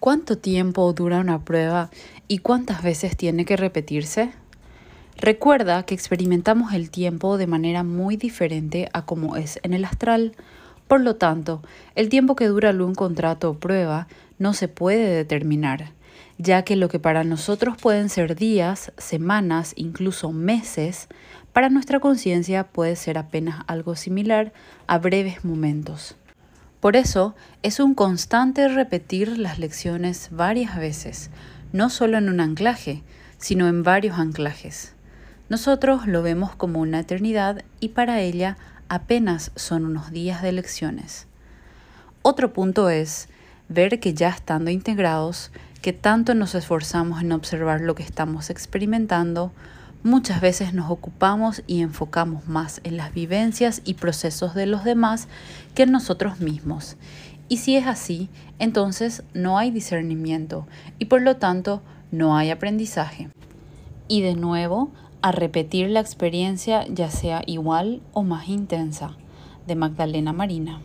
¿Cuánto tiempo dura una prueba y cuántas veces tiene que repetirse? Recuerda que experimentamos el tiempo de manera muy diferente a como es en el astral. Por lo tanto, el tiempo que dura un contrato o prueba no se puede determinar, ya que lo que para nosotros pueden ser días, semanas, incluso meses, para nuestra conciencia puede ser apenas algo similar a breves momentos. Por eso es un constante repetir las lecciones varias veces, no solo en un anclaje, sino en varios anclajes. Nosotros lo vemos como una eternidad y para ella apenas son unos días de lecciones. Otro punto es ver que ya estando integrados, que tanto nos esforzamos en observar lo que estamos experimentando, muchas veces nos ocupamos y enfocamos más en las vivencias y procesos de los demás que en nosotros mismos. Y si es así, entonces no hay discernimiento y por lo tanto no hay aprendizaje. Y de nuevo, a repetir la experiencia ya sea igual o más intensa. De Magdalena Marina.